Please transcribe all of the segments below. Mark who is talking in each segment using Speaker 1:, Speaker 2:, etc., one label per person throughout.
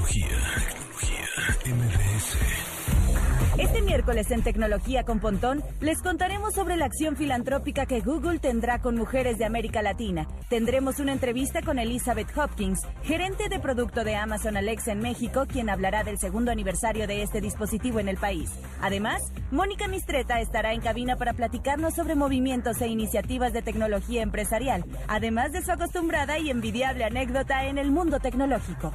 Speaker 1: Tecnología. Tecnología. MBS.
Speaker 2: Este miércoles en Tecnología con Pontón les contaremos sobre la acción filantrópica que Google tendrá con mujeres de América Latina. Tendremos una entrevista con Elizabeth Hopkins, gerente de producto de Amazon Alexa en México, quien hablará del segundo aniversario de este dispositivo en el país. Además, Mónica Mistreta estará en cabina para platicarnos sobre movimientos e iniciativas de tecnología empresarial, además de su acostumbrada y envidiable anécdota en el mundo tecnológico.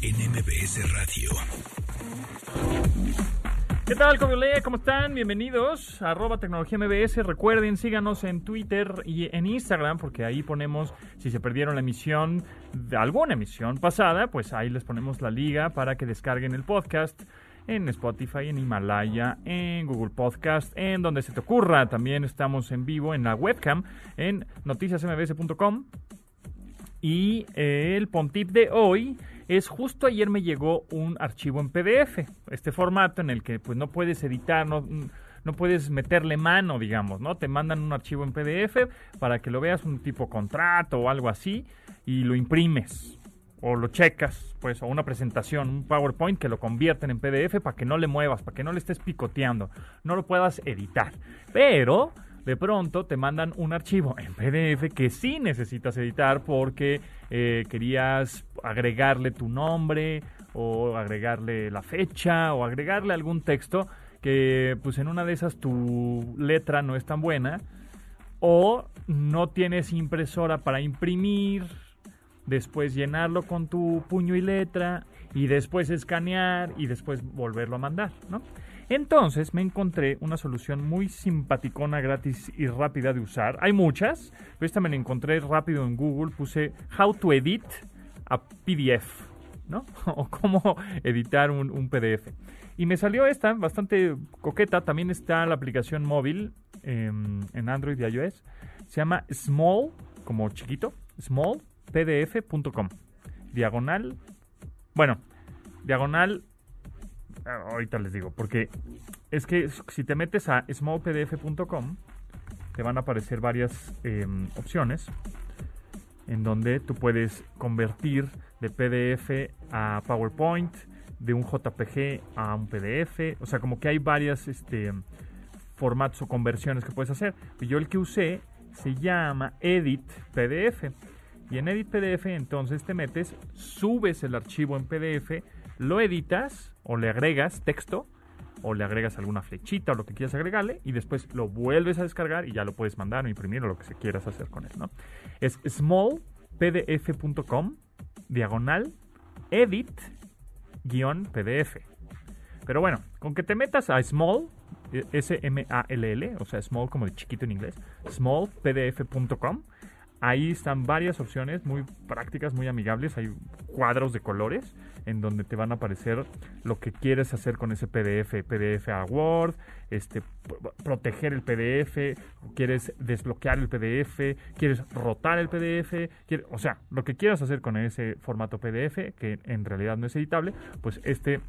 Speaker 1: en MBS Radio.
Speaker 3: ¿Qué tal, Comiolea? ¿Cómo están? Bienvenidos arroba tecnología MBS. Recuerden, síganos en Twitter y en Instagram, porque ahí ponemos, si se perdieron la emisión, de alguna emisión pasada, pues ahí les ponemos la liga para que descarguen el podcast en Spotify, en Himalaya, en Google Podcast, en donde se te ocurra. También estamos en vivo en la webcam en noticiasmbs.com. Y el Pontip de hoy es justo ayer me llegó un archivo en PDF, este formato en el que pues no puedes editar, no, no puedes meterle mano, digamos, ¿no? Te mandan un archivo en PDF para que lo veas un tipo contrato o algo así y lo imprimes o lo checas, pues, o una presentación, un PowerPoint que lo convierten en PDF para que no le muevas, para que no le estés picoteando, no lo puedas editar. Pero de pronto te mandan un archivo en PDF que sí necesitas editar porque eh, querías agregarle tu nombre o agregarle la fecha o agregarle algún texto que pues en una de esas tu letra no es tan buena o no tienes impresora para imprimir, después llenarlo con tu puño y letra y después escanear y después volverlo a mandar, ¿no? Entonces me encontré una solución muy simpaticona, gratis y rápida de usar. Hay muchas, pero esta me la encontré rápido en Google. Puse How to Edit a PDF, ¿no? o cómo editar un, PDF. Y me salió esta, bastante coqueta. También está la aplicación móvil em, en Android y iOS. Se llama Small, como chiquito, smallpdf.com. Diagonal. Bueno, diagonal ahorita les digo, porque es que si te metes a smallpdf.com, te van a aparecer varias em, opciones en donde tú puedes convertir de PDF a PowerPoint, de un JPG a un PDF, o sea, como que hay varias este, formatos o conversiones que puedes hacer. Yo el que usé se llama Edit PDF. Y en Edit PDF entonces te metes, subes el archivo en PDF, lo editas o le agregas texto o le agregas alguna flechita o lo que quieras agregarle y después lo vuelves a descargar y ya lo puedes mandar o imprimir o lo que se quieras hacer con él, ¿no? Es smallpdf.com diagonal edit guion pdf. Pero bueno, con que te metas a small, S-M-A-L-L, o sea, small como de chiquito en inglés, smallpdf.com, Ahí están varias opciones muy prácticas, muy amigables. Hay cuadros de colores en donde te van a aparecer lo que quieres hacer con ese PDF, PDF a Word, este, proteger el PDF, quieres desbloquear el PDF, quieres rotar el PDF, o sea, lo que quieras hacer con ese formato PDF, que en realidad no es editable, pues este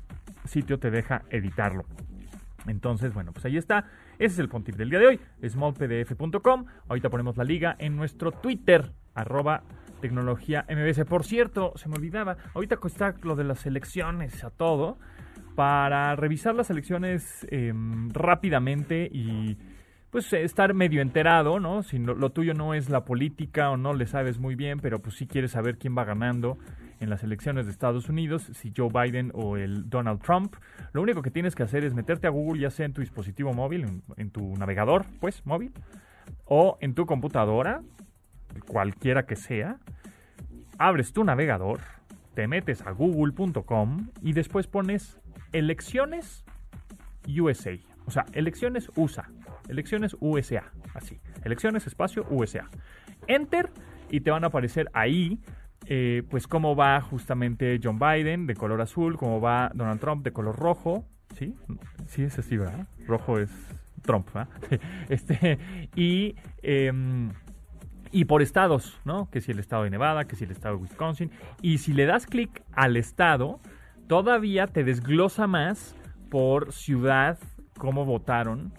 Speaker 3: sitio te deja editarlo. Entonces, bueno, pues ahí está. Ese es el pontip del día de hoy, smallpdf.com. Ahorita ponemos la liga en nuestro Twitter, arroba tecnología MBS. Por cierto, se me olvidaba, ahorita está lo de las elecciones a todo. Para revisar las elecciones em, rápidamente y pues estar medio enterado, ¿no? Si lo tuyo no es la política o no le sabes muy bien, pero pues sí quieres saber quién va ganando en las elecciones de Estados Unidos, si Joe Biden o el Donald Trump. Lo único que tienes que hacer es meterte a Google, ya sea en tu dispositivo móvil, en, tu navegador, pues, móvil, o en tu computadora, cualquiera que sea. Abres tu navegador, te metes a google.com y después pones elecciones USA. O sea, elecciones USA. Elecciones USA. Así. Elecciones espacio USA. Enter y te van a aparecer ahí eh, pues cómo va justamente John Biden de color azul, cómo va Donald Trump de color rojo, ¿sí? Sí es así, ¿verdad? Rojo es Trump, ¿verdad? Este, y, em, y por estados, ¿no? Que si el estado de Nevada, que si el estado de Wisconsin. Y si le das clic al estado, todavía te desglosa más por ciudad cómo votaron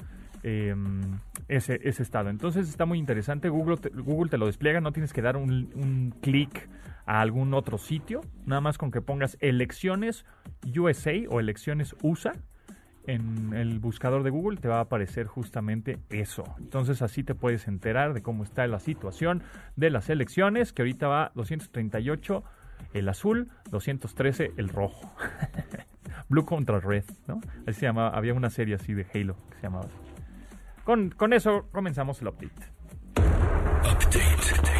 Speaker 3: em, ese, ese, estado. Entonces está muy interesante. Google te, Google te lo despliega, no tienes que dar un, un clic a algún otro sitio. Nada más con que pongas elecciones USA o elecciones USA en el buscador de Google te va a aparecer justamente eso. Entonces así te puedes enterar de cómo está la situación de las elecciones, que ahorita va 238 el azul, 213 el rojo. Blue contra Red, ¿no? Así se llamaba, había una serie así de Halo que se llamaba Con, con eso comenzamos el update. Update.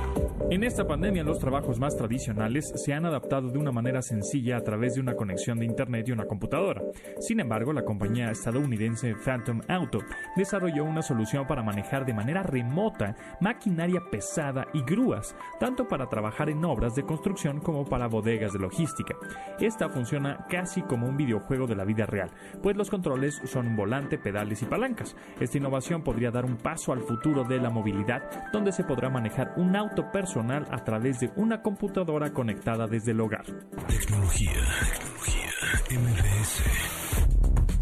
Speaker 3: En esta pandemia los trabajos más tradicionales se han adaptado de una manera sencilla a través de una conexión de Internet y una computadora. Sin embargo, la compañía estadounidense Phantom Auto desarrolló una solución para manejar de manera remota maquinaria pesada y grúas, tanto para trabajar en obras de construcción como para bodegas de logística. Esta funciona casi como un videojuego de la vida real, pues los controles son un volante, pedales y palancas. Esta innovación podría dar un paso al futuro de la movilidad, donde se podrá manejar un auto personal a través de una computadora conectada desde el hogar.
Speaker 1: Tecnología, tecnología,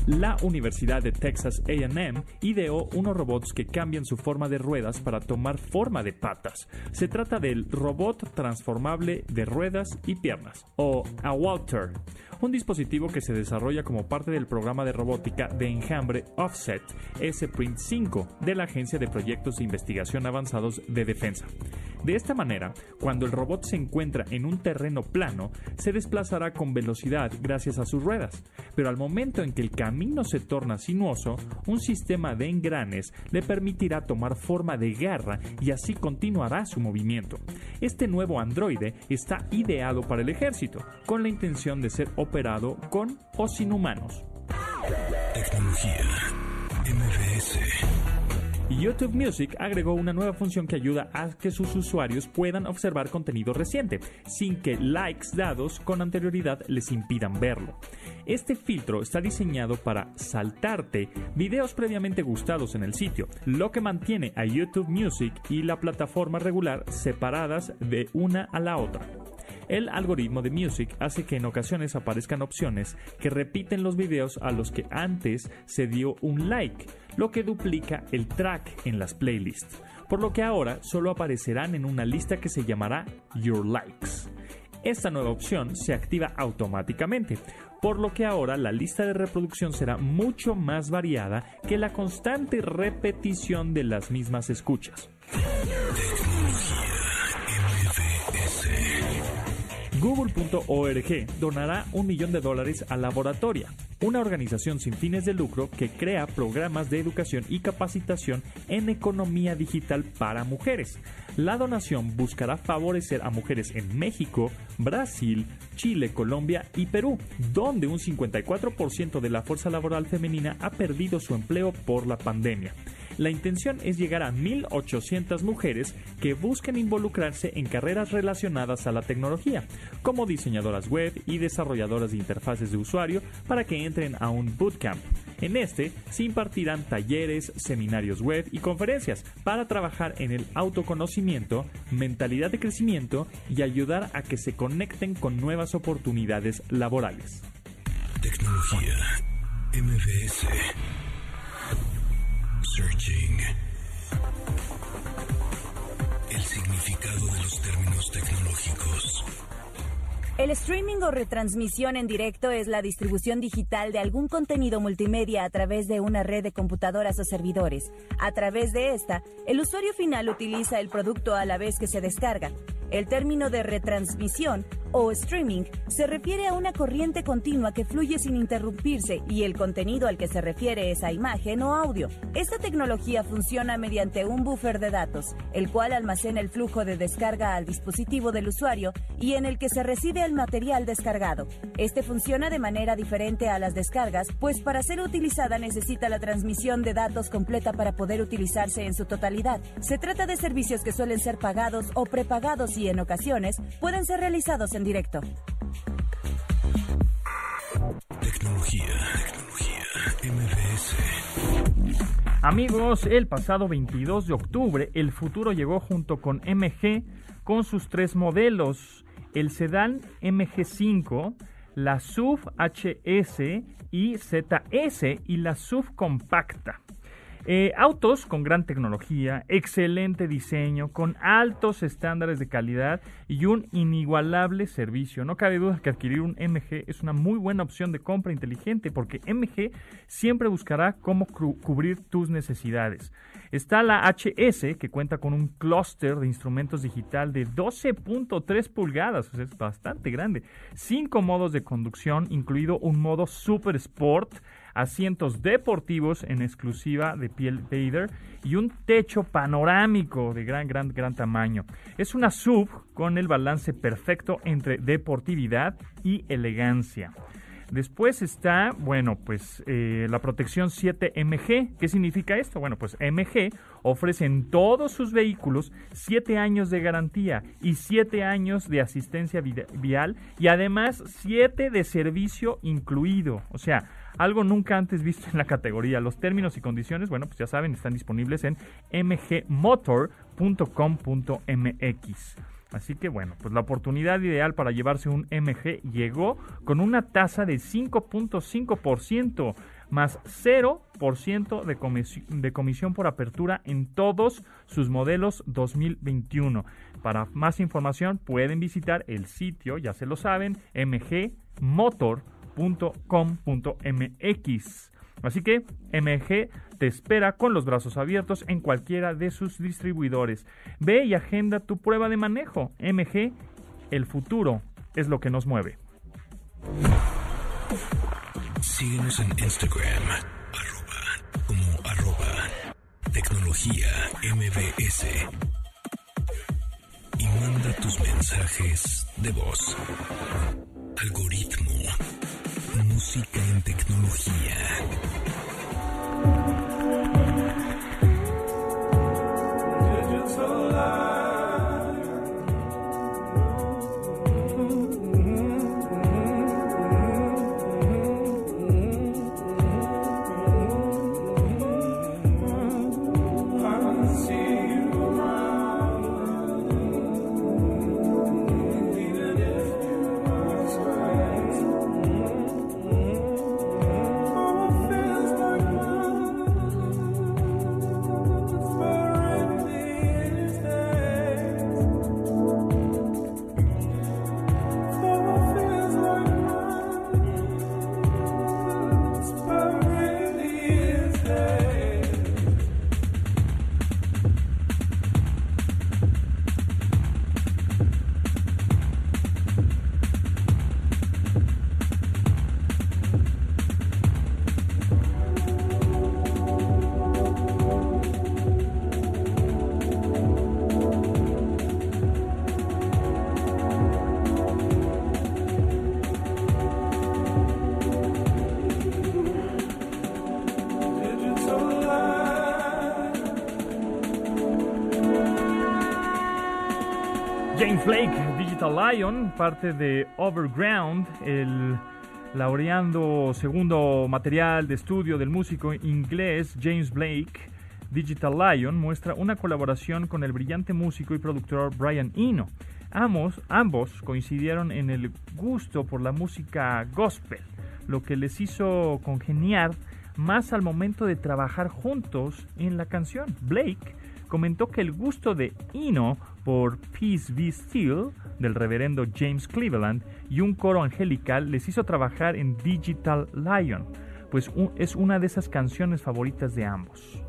Speaker 3: La Universidad de Texas AM ideó unos robots que cambian su forma de ruedas para tomar forma de patas. Se trata del robot transformable de ruedas y piernas, o a Walter un dispositivo que se desarrolla como parte del programa de robótica de enjambre Offset S-Print 5 de la Agencia de Proyectos de Investigación Avanzados de Defensa. De esta manera, cuando el robot se encuentra en un terreno plano, se desplazará con velocidad gracias a sus ruedas, pero al momento en que el camino se torna sinuoso, un sistema de engranes le permitirá tomar forma de garra y así continuará su movimiento. Este nuevo androide está ideado para el ejército, con la intención de ser operado con o sin humanos.
Speaker 1: Tecnología MBS.
Speaker 3: YouTube Music agregó una nueva función que ayuda a que sus usuarios puedan observar contenido reciente, sin que likes dados con anterioridad les impidan verlo. Este filtro está diseñado para saltarte videos previamente gustados en el sitio, lo que mantiene a YouTube Music y la plataforma regular separadas de una a la otra. El algoritmo de Music hace que en ocasiones aparezcan opciones que repiten los videos a los que antes se dio un like, lo que duplica el track en las playlists, por lo que ahora solo aparecerán en una lista que se llamará Your Likes. Esta nueva opción se activa automáticamente, por lo que ahora la lista de reproducción será mucho más variada que la constante repetición de las mismas escuchas. Google.org donará un millón de dólares a Laboratoria, una organización sin fines de lucro que crea programas de educación y capacitación en economía digital para mujeres. La donación buscará favorecer a mujeres en México, Brasil, Chile, Colombia y Perú, donde un 54% de la fuerza laboral femenina ha perdido su empleo por la pandemia. La intención es llegar a 1.800 mujeres que busquen involucrarse en carreras relacionadas a la tecnología, como diseñadoras web y desarrolladoras de interfaces de usuario, para que entren a un bootcamp. En este se impartirán talleres, seminarios web y conferencias para trabajar en el autoconocimiento, mentalidad de crecimiento y ayudar a que se conecten con nuevas oportunidades laborales.
Speaker 1: Tecnología MBS Searching. El significado de los términos tecnológicos.
Speaker 2: El streaming o retransmisión en directo es la distribución digital de algún contenido multimedia a través de una red de computadoras o servidores. A través de esta, el usuario final utiliza el producto a la vez que se descarga. El término de retransmisión o streaming se refiere a una corriente continua que fluye sin interrumpirse y el contenido al que se refiere es a imagen o audio. Esta tecnología funciona mediante un buffer de datos, el cual almacena el flujo de descarga al dispositivo del usuario y en el que se recibe el material descargado. Este funciona de manera diferente a las descargas, pues para ser utilizada necesita la transmisión de datos completa para poder utilizarse en su totalidad. Se trata de servicios que suelen ser pagados o prepagados y en ocasiones pueden ser realizados en directo.
Speaker 1: Tecnología, tecnología, MBS.
Speaker 3: Amigos, el pasado 22 de octubre, el futuro llegó junto con MG con sus tres modelos, el sedán MG5, la SUV HS y ZS y la SUV compacta. Eh, autos con gran tecnología, excelente diseño, con altos estándares de calidad y un inigualable servicio. No cabe duda que adquirir un MG es una muy buena opción de compra inteligente porque MG siempre buscará cómo cubrir tus necesidades. Está la HS, que cuenta con un clúster de instrumentos digital de 12.3 pulgadas, es bastante grande. Cinco modos de conducción, incluido un modo Super Sport, asientos deportivos en exclusiva de piel Vader y un techo panorámico de gran, gran, gran tamaño. Es una sub con el balance perfecto entre deportividad y elegancia. Después está, bueno, pues eh, la protección 7MG. ¿Qué significa esto? Bueno, pues MG ofrece en todos sus vehículos 7 años de garantía y 7 años de asistencia vial y además 7 de servicio incluido. O sea, algo nunca antes visto en la categoría. Los términos y condiciones, bueno, pues ya saben, están disponibles en mgmotor.com.mx. Así que bueno, pues la oportunidad ideal para llevarse un MG llegó con una tasa de 5.5% más 0% de, comisión por apertura en todos sus modelos 2021. Para más información pueden visitar el sitio, ya se lo saben, mgmotor.com.mx. Así que MG te espera con los brazos abiertos en cualquiera de sus distribuidores. Ve y agenda tu prueba de manejo. MG, el futuro es lo que nos mueve.
Speaker 1: Síguenos en Instagram, como arroba tecnología MBS. Y manda tus mensajes de voz. Algoritmo. Música en tecnología.
Speaker 3: Lion, parte de Overground, el laureando segundo material de estudio del músico inglés James Blake. Digital Lion muestra una colaboración con el brillante músico y productor Brian Eno. Ambos, ambos coincidieron en el gusto por la música gospel, lo que les hizo congeniar más al momento de trabajar juntos en la canción. Blake comentó que el gusto de Eno por Peace Be Still del reverendo James Cleveland y un coro angelical les hizo trabajar en Digital Lion, pues es una de esas canciones favoritas de ambos.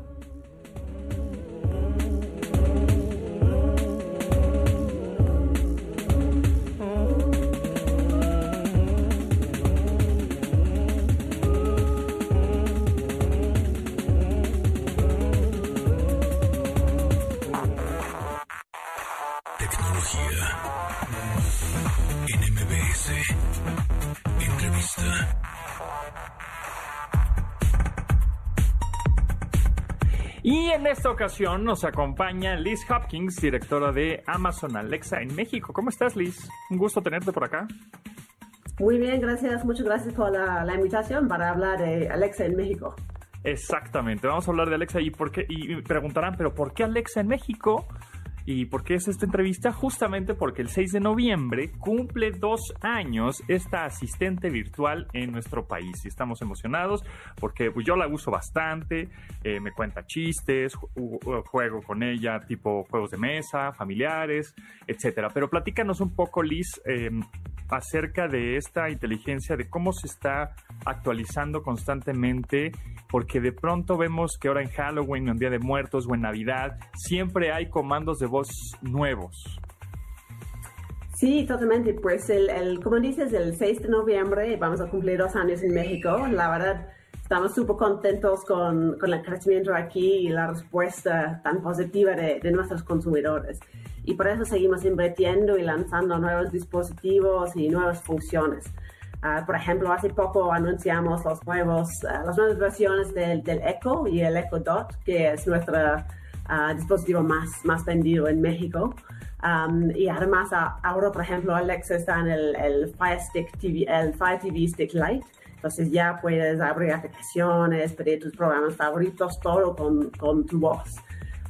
Speaker 3: En esta ocasión nos acompaña Liz Hopkins, directora de Amazon Alexa en México. ¿Cómo estás, Liz? Un gusto tenerte por acá.
Speaker 4: Muy bien, gracias. Muchas gracias por la, invitación para hablar de Alexa en México.
Speaker 3: Exactamente, vamos a hablar de Alexa y, por qué, y preguntarán, pero ¿por qué Alexa en México? ¿Y por qué es esta entrevista? Justamente porque el 6 de noviembre cumple dos años esta asistente virtual en nuestro país. Y estamos emocionados porque pues, yo la uso bastante, eh, me cuenta chistes, juego con ella tipo juegos de mesa, familiares, etcétera. Pero platícanos un poco, Liz, em, acerca de esta inteligencia, de cómo se está actualizando constantemente, porque de pronto vemos que ahora en Halloween, en Día de Muertos o en Navidad, siempre hay comandos de voz nuevos.
Speaker 4: Sí, totalmente. Pues el, el, como dices, el 6 de noviembre vamos a cumplir dos años en México. La verdad, estamos súper contentos con, con, el crecimiento aquí y la respuesta tan positiva de, de nuestros consumidores y por eso seguimos invirtiendo y lanzando nuevos dispositivos y nuevas funciones. Ah, por ejemplo, hace poco anunciamos los nuevos, uh, las nuevas versiones del, del, Echo y el Echo Dot, que es nuestro uh, dispositivo más, más vendido en México. Um, y además, ahora, por ejemplo, Alexa está en el, el Fire Stick TV, el Fire TV Stick Lite. Entonces ya puedes abrir aplicaciones, pedir tus programas favoritos, todo con, con tu voz.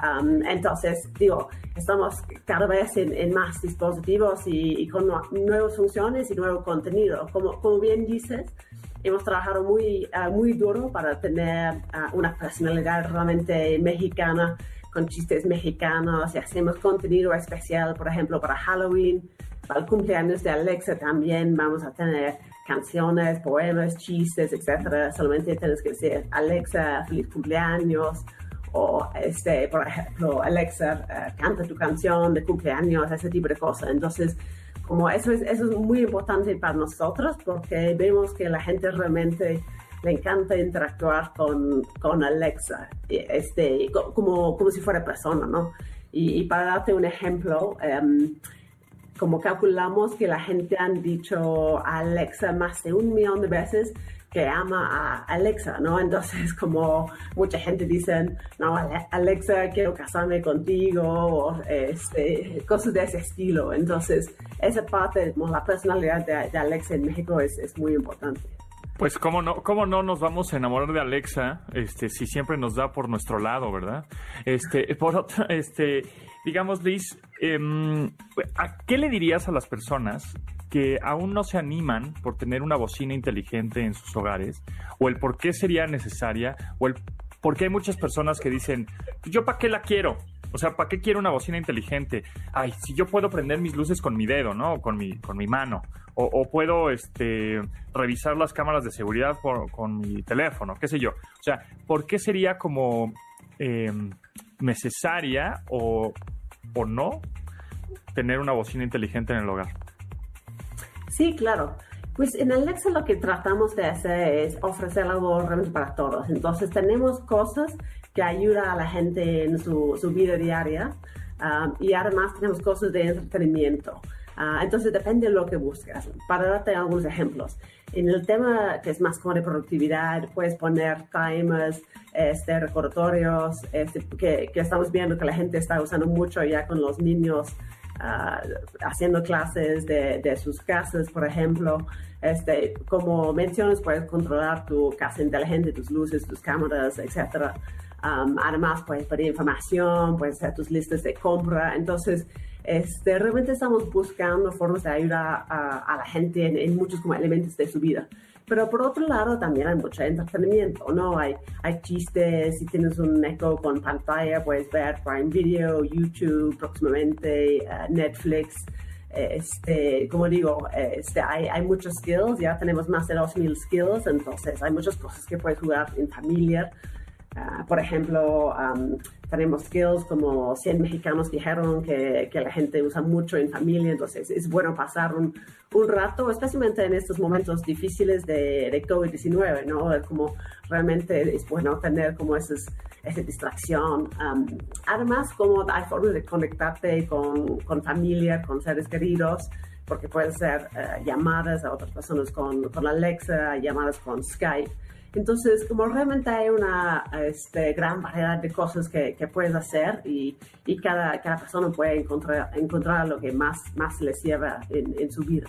Speaker 4: Um, entonces, digo, estamos cada vez en, más dispositivos y, con nuevas funciones y nuevo contenido. Como, como bien dices, hemos trabajado muy, uh, muy duro para tener uh, una personalidad realmente mexicana, con chistes mexicanos y hacemos contenido especial, por ejemplo, para Halloween, para el cumpleaños de Alexa también vamos a tener canciones, poemas, chistes, etcétera. Solamente tienes que decir Alexa, feliz cumpleaños o este, por ejemplo, Alexa, eh, canta tu canción de cumpleaños, ese tipo de cosas. Entonces, como eso es, eso es muy importante para nosotros porque vemos que la gente realmente le encanta interactuar con, con Alexa, este, como, como si fuera persona, ¿no? Y, para darte un ejemplo, em, como calculamos que la gente han dicho a Alexa más de un millón de veces, que ama a Alexa, ¿no? Entonces, como mucha gente dice, no, Alexa, quiero casarme contigo, o este, cosas de ese estilo. Entonces, esa parte, la personalidad de, Alexa en México es, es, muy importante.
Speaker 3: Pues cómo no, cómo no nos vamos a enamorar de Alexa, este, si siempre nos da por nuestro lado, ¿verdad? Este, por otra, este, digamos, Liz, em, ¿a qué le dirías a las personas que aún no se animan por tener una bocina inteligente en sus hogares, o el por qué sería necesaria, o el por qué hay muchas personas que dicen, ¿yo para qué la quiero? O sea, ¿para qué quiero una bocina inteligente? Ay, si yo puedo prender mis luces con mi dedo, ¿no? O con mi, con mi mano. O, puedo este, revisar las cámaras de seguridad con mi teléfono, qué sé yo. O sea, ¿por qué sería como em, necesaria o, o no tener una bocina inteligente en el hogar?
Speaker 4: Sí, claro. Pues en Alexa lo que tratamos de hacer es ofrecer algo realmente para todos. Entonces tenemos cosas que ayudan a la gente en su, vida diaria um, y además tenemos cosas de entretenimiento. Uh, entonces depende de lo que buscas. Para darte algunos ejemplos, en el tema que es más como de productividad, puedes poner timers, este, recordatorios, este, que, que, estamos viendo que la gente está usando mucho ya con los niños Ah, haciendo clases de, sus casas, por ejemplo. Este, como mencionas, puedes controlar tu casa inteligente, tus luces, tus cámaras, etc. además, puedes pedir información, puedes hacer tus listas de compra. Entonces, este, realmente estamos buscando formas de ayudar a, la gente en, muchos como elementos de su vida. Pero por otro lado también hay mucho entretenimiento, ¿no? Hay, hay chistes, si tienes un eco con pantalla puedes ver Prime Video, YouTube, próximamente eh, Netflix. Este, como digo, este, hay, hay muchos skills, ya tenemos más de 2.000 skills, entonces hay muchas cosas que puedes jugar en familia. Ah, por ejemplo, tenemos skills como 100 mexicanos dijeron que, que, la gente usa mucho en familia, entonces es bueno pasar un, un rato, especialmente en estos momentos difíciles de, de COVID-19, ¿no? Como realmente es bueno tener como esas, esa distracción. además, como hay formas de conectarte con, con familia, con seres queridos, porque puedes hacer eh, llamadas a otras personas con, con Alexa, llamadas con Skype. Entonces, como realmente hay una este, gran variedad de cosas que, puedes hacer y, cada, persona puede encontrar, encontrar lo que más, más les lleva en, su vida.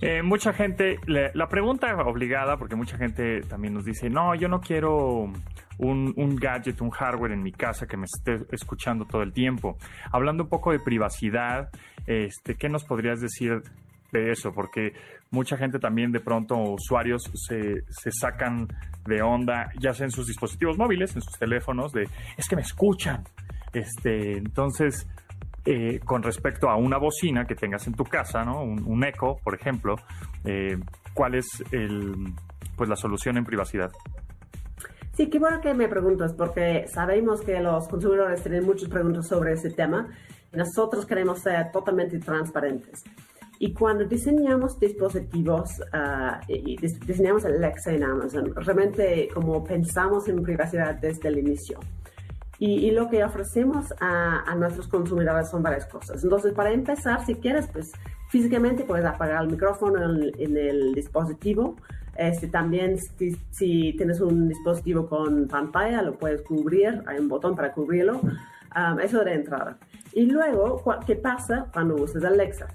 Speaker 3: Eh, mucha gente, la pregunta obligada, porque mucha gente también nos dice, no, yo no quiero un, un, gadget, un hardware en mi casa que me esté escuchando todo el tiempo. Hablando un poco de privacidad, este, ¿qué nos podrías decir de eso, porque mucha gente también de pronto, usuarios, se, se sacan de onda, ya sea en sus dispositivos móviles, en sus teléfonos, de es que me escuchan. Este, entonces, eh, con respecto a una bocina que tengas en tu casa, ¿no? Un, eco, por ejemplo, eh, ¿cuál es el, pues la solución en privacidad?
Speaker 4: Sí, qué bueno que me preguntas, porque sabemos que los consumidores tienen muchas preguntas sobre ese tema nosotros queremos ser totalmente transparentes. Y cuando diseñamos dispositivos uh, diseñamos Alexa en Amazon, realmente como pensamos en privacidad desde el inicio. Y, y lo que ofrecemos a, a, nuestros consumidores son varias cosas. Entonces, para empezar, si quieres, pues físicamente puedes apagar el micrófono en, en el dispositivo. Este, también si, si, tienes un dispositivo con pantalla, lo puedes cubrir, hay un botón para cubrirlo. Um, eso de entrada. Y luego, ¿qué pasa cuando usas Alexa?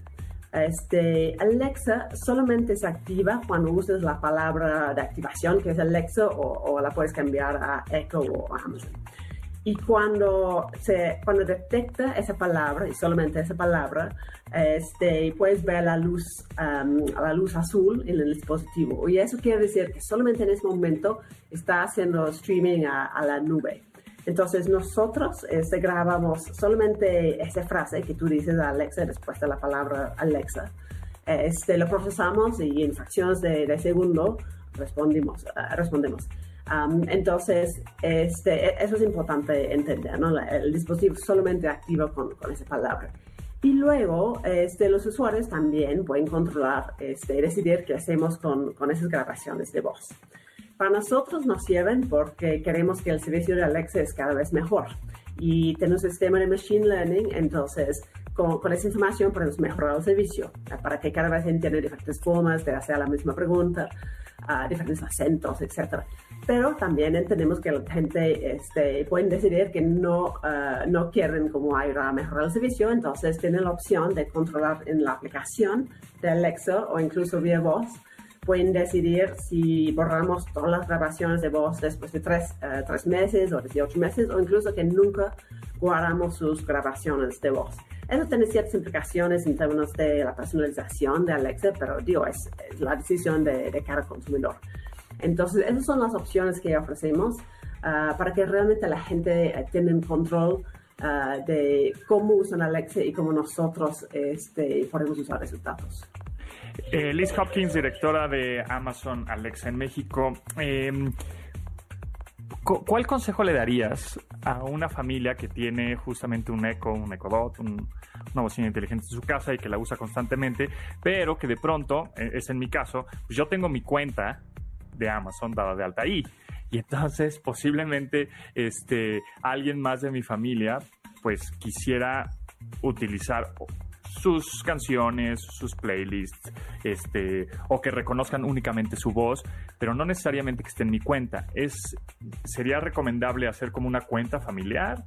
Speaker 4: Este, Alexa solamente se activa cuando uses la palabra de activación, que es Alexa, o, la puedes cambiar a Echo o Amazon. Y cuando, se, cuando detecta esa palabra, y solamente esa palabra, este, puedes ver la luz, um, la luz azul en el dispositivo. Y eso quiere decir que solamente en ese momento está haciendo streaming a, a la nube. Entonces nosotros este, grabamos solamente esa frase que tú dices a Alexa después de la palabra Alexa. Este, lo procesamos y en fracciones de, segundo respondimos, uh, respondemos. Um, entonces, este, e, eso es importante entender, ¿no? el dispositivo solamente activa con, con, esa palabra. Y luego, este, los usuarios también pueden controlar, este, decidir qué hacemos con, con esas grabaciones de voz. Para nosotros nos sirven porque queremos que el servicio de Alexa es cada vez mejor. Y tenemos un sistema de Machine Learning, entonces con, con, esa información podemos mejorar el servicio para que cada vez entienda diferentes formas de hacer la misma pregunta, uh, diferentes acentos, etc. Pero también entendemos que la gente este, puede decidir que no, uh, no quieren como ayudar a mejorar el servicio, entonces tienen la opción de controlar en la aplicación de Alexa o incluso vía voz pueden decidir si borramos todas las grabaciones de voz después de tres, uh, tres meses o 18 meses o incluso que nunca guardamos sus grabaciones de voz. Eso tiene ciertas implicaciones en términos de la personalización de Alexa, pero digo, es, es la decisión de, de, cada consumidor. Entonces, esas son las opciones que ofrecemos uh, para que realmente la gente uh, tenga control uh, de cómo usan Alexa y cómo nosotros este, podemos usar esos datos.
Speaker 3: Eh, Liz Hopkins, directora de Amazon Alexa en México. Eh, ¿Cuál consejo le darías a una familia que tiene justamente un Echo, un Echo Dot, un, una bocina inteligente en su casa y que la usa constantemente, pero que de pronto, eh, es en mi caso, pues yo tengo mi cuenta de Amazon dada de alta ahí. Y entonces posiblemente este, alguien más de mi familia pues quisiera utilizar sus canciones, sus playlists, este, o que reconozcan únicamente su voz, pero no necesariamente que esté en mi cuenta. Es, sería recomendable hacer como una cuenta familiar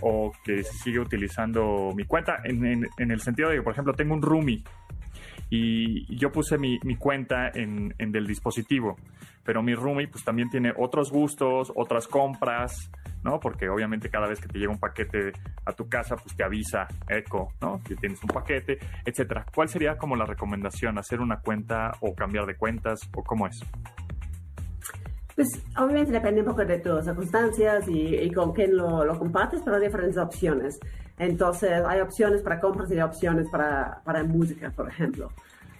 Speaker 3: o que siga utilizando mi cuenta en, en, el sentido de que, por ejemplo, tengo un roomie y yo puse mi, mi cuenta en, en, del dispositivo, pero mi roomie pues también tiene otros gustos, otras compras, ¿no? Porque obviamente cada vez que te llega un paquete a tu casa, pues te avisa Eco, ¿no? Que tienes un paquete, etcétera. ¿Cuál sería como la recomendación? ¿Hacer una cuenta o cambiar de cuentas o cómo es?
Speaker 4: Pues obviamente depende un poco de tus circunstancias y, con quién lo, lo, compartes, pero hay diferentes opciones. Entonces hay opciones para compras y hay opciones para, para música, por ejemplo.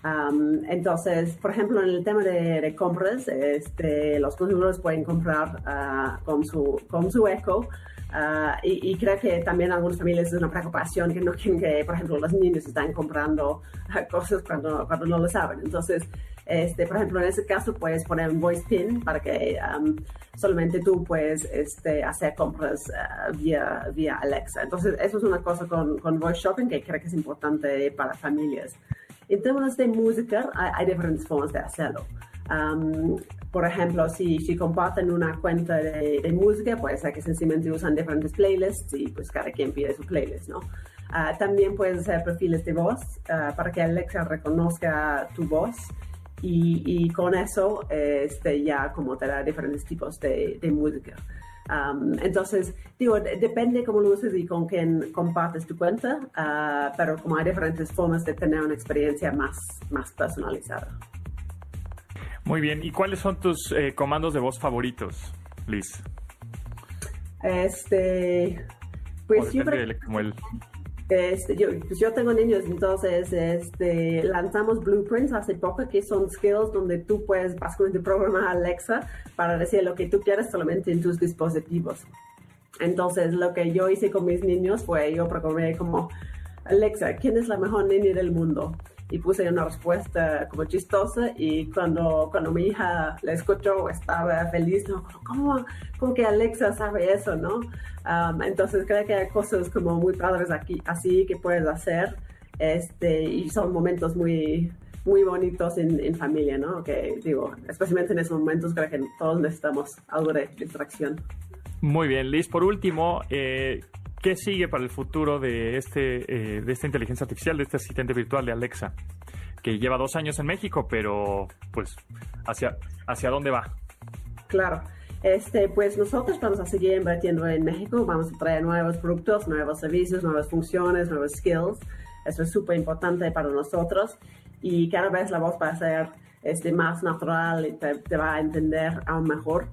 Speaker 4: Um, entonces, por ejemplo, en el tema de, de compras, este, los consumidores pueden comprar uh, con, su, con su eco. Uh, y, y, creo que también algunas familias es una preocupación que no quieren que, por ejemplo, los niños están comprando uh, cosas cuando, cuando no lo saben. Entonces, este, por ejemplo, en ese caso puedes poner un voice pin para que um, solamente tú puedes este, hacer compras uh, vía, vía Alexa. Entonces, eso es una cosa con, con voice shopping que creo que es importante para familias. En términos de música, hay, hay diferentes formas de hacerlo. Um, por ejemplo, si, si comparten una cuenta de, música, puede ser que sencillamente usan diferentes playlists y pues cada quien pide su playlist, ¿no? Ah, también puedes hacer perfiles de voz ah, para que Alexa reconozca tu voz y, y con eso este, ya como te da diferentes tipos de, de música. Entonces, digo, depende cómo lo uses y con quién compartes tu cuenta, uh, pero como hay diferentes formas de tener una experiencia más, más personalizada.
Speaker 3: Muy bien, ¿y cuáles son tus eh, comandos de voz favoritos, Liz?
Speaker 4: Este, pues siempre... Como el... Este, yo, pues yo tengo niños, entonces este, lanzamos blueprints hace poco, que son skills donde tú puedes básicamente programar a Alexa para decir lo que tú quieres solamente en tus dispositivos. Entonces, lo que yo hice con mis niños fue, yo programé como, Alexa, ¿quién es la mejor niña del mundo? Y puse una respuesta como chistosa y cuando, cuando mi hija la escuchó estaba feliz, ¿no? ¿Cómo, cómo que Alexa sabe eso, no? Um, entonces creo que hay cosas como muy padres aquí, así que puedes hacer este, y son momentos muy, muy bonitos en, en, familia, ¿no? Que digo, especialmente en esos momentos creo que todos necesitamos algo de distracción.
Speaker 3: Muy bien, Liz, por último, eh, ¿Qué sigue para el futuro de, este, eh, de esta inteligencia artificial, de este asistente virtual de Alexa? Que lleva dos años en México, pero pues, ¿hacia, hacia dónde va?
Speaker 4: Claro. Este, pues nosotros vamos a seguir invirtiendo en México, vamos a traer nuevos productos, nuevos servicios, nuevas funciones, nuevos skills. Eso es súper importante para nosotros y cada vez la voz va a ser este, más natural y te, te va a entender aún mejor.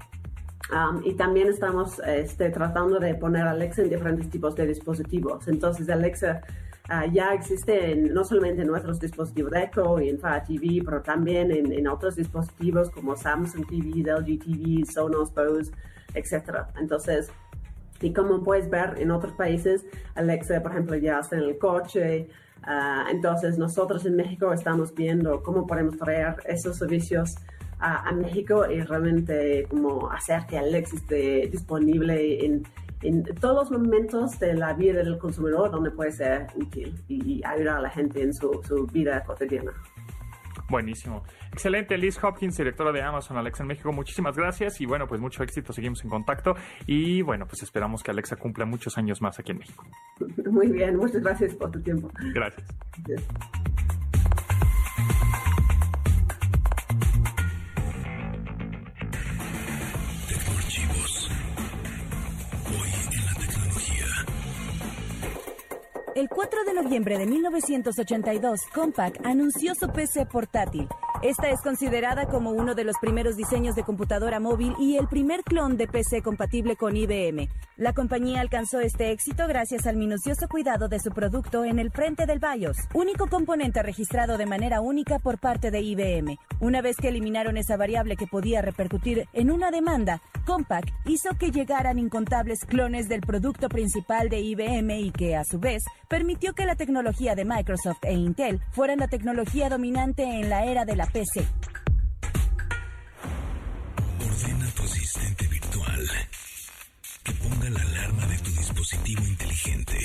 Speaker 4: Um, y también estamos este, tratando de poner Alexa en diferentes tipos de dispositivos. Entonces, Alexa uh, ya existe no solamente en nuestros dispositivos Echo y en Fire TV, pero también en, en, otros dispositivos como Samsung TV, LG TV, Sonos, Bose, etc. Entonces, y como puedes ver en otros países, Alexa, por ejemplo, ya está en el coche. Uh, entonces, nosotros en México estamos viendo cómo podemos traer esos servicios a, México y realmente como hacer que Alex esté disponible en, en, todos los momentos de la vida del consumidor donde puede ser útil y, ayudar a la gente en su, su vida cotidiana.
Speaker 3: Buenísimo. Excelente, Liz Hopkins, directora de Amazon Alexa en México. Muchísimas gracias y bueno, pues mucho éxito. Seguimos en contacto y bueno, pues esperamos que Alexa cumpla muchos años más aquí en México.
Speaker 4: Muy bien, muchas gracias por tu tiempo.
Speaker 3: Gracias.
Speaker 2: El 4 de noviembre de 1982, Compaq anunció su PC portátil. Esta es considerada como uno de los primeros diseños de computadora móvil y el primer clon de PC compatible con IBM. La compañía alcanzó este éxito gracias al minucioso cuidado de su producto en el frente del BIOS, único componente registrado de manera única por parte de IBM. Una vez que eliminaron esa variable que podía repercutir en una demanda, Compaq hizo que llegaran incontables clones del producto principal de IBM y que, a su vez, permitió que la tecnología de Microsoft e Intel fueran la tecnología dominante en la era de la PC.
Speaker 1: Ordena tu asistente virtual que ponga la alarma de tu dispositivo inteligente.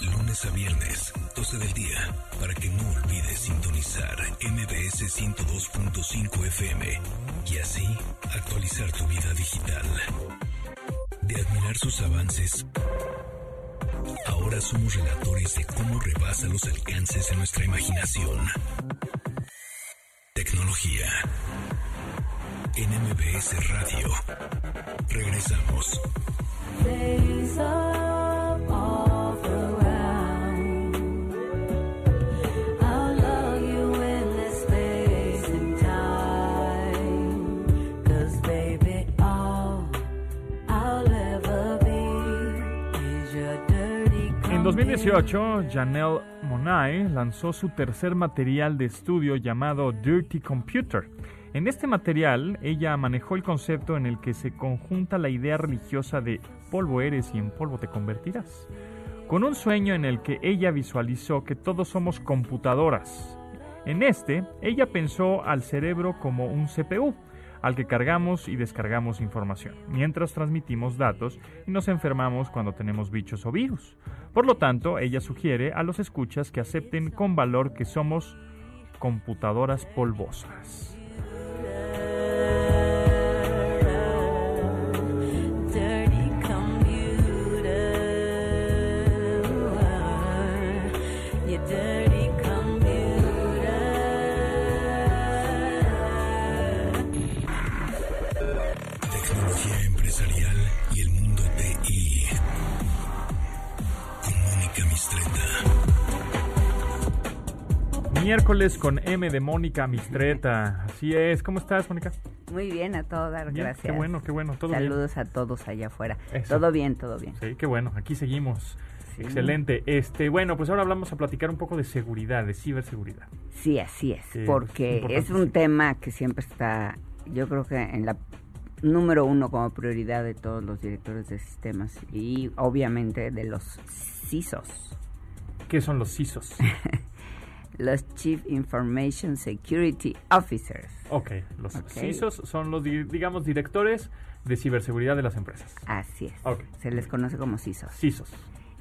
Speaker 1: Lunes a viernes, 12 del día, para que no olvides sintonizar MBS 102.5 FM y así actualizar tu vida digital. De admirar sus avances Ahora somos relatores de cómo rebasa los alcances de nuestra imaginación. Tecnología. En MBS Radio. Regresamos.
Speaker 3: En 2018, Janelle Monáe lanzó su tercer material de estudio llamado Dirty Computer. En este material, ella manejó el concepto en el que se conjunta la idea religiosa de polvo eres y en polvo te convertirás, con un sueño en el que ella visualizó que todos somos computadoras. En este, ella pensó al cerebro como un CPU, al que cargamos y descargamos información, mientras transmitimos datos y nos enfermamos cuando tenemos bichos o virus. Por lo tanto, ella sugiere a los escuchas que acepten con valor que somos computadoras polvosas. Miércoles con M de Mónica Mistreta. Así es. ¿Cómo estás, Mónica?
Speaker 5: Muy bien, a todas,
Speaker 3: Bien,
Speaker 5: gracias.
Speaker 3: Qué bueno, qué bueno. Todo bien.
Speaker 5: Saludos a todos allá afuera.
Speaker 3: Eso.
Speaker 5: Todo bien, todo bien.
Speaker 3: Sí, qué bueno. Aquí seguimos.
Speaker 5: Sí.
Speaker 3: Excelente. Este, bueno, pues ahora hablamos a platicar un poco de seguridad, de ciberseguridad.
Speaker 5: Sí, así es, porque es un
Speaker 3: sí.
Speaker 5: tema que siempre está, yo creo que en la número uno como prioridad de todos los directores de sistemas y obviamente de los CISOs,
Speaker 3: ¿Qué son los CISOs?
Speaker 5: los Chief Information Security Officers.
Speaker 3: Ok, los. CISOs son los, di- digamos, directores de ciberseguridad de las empresas.
Speaker 5: Así es.
Speaker 3: Ok.
Speaker 5: Se les conoce como CISOs.
Speaker 3: CISOs.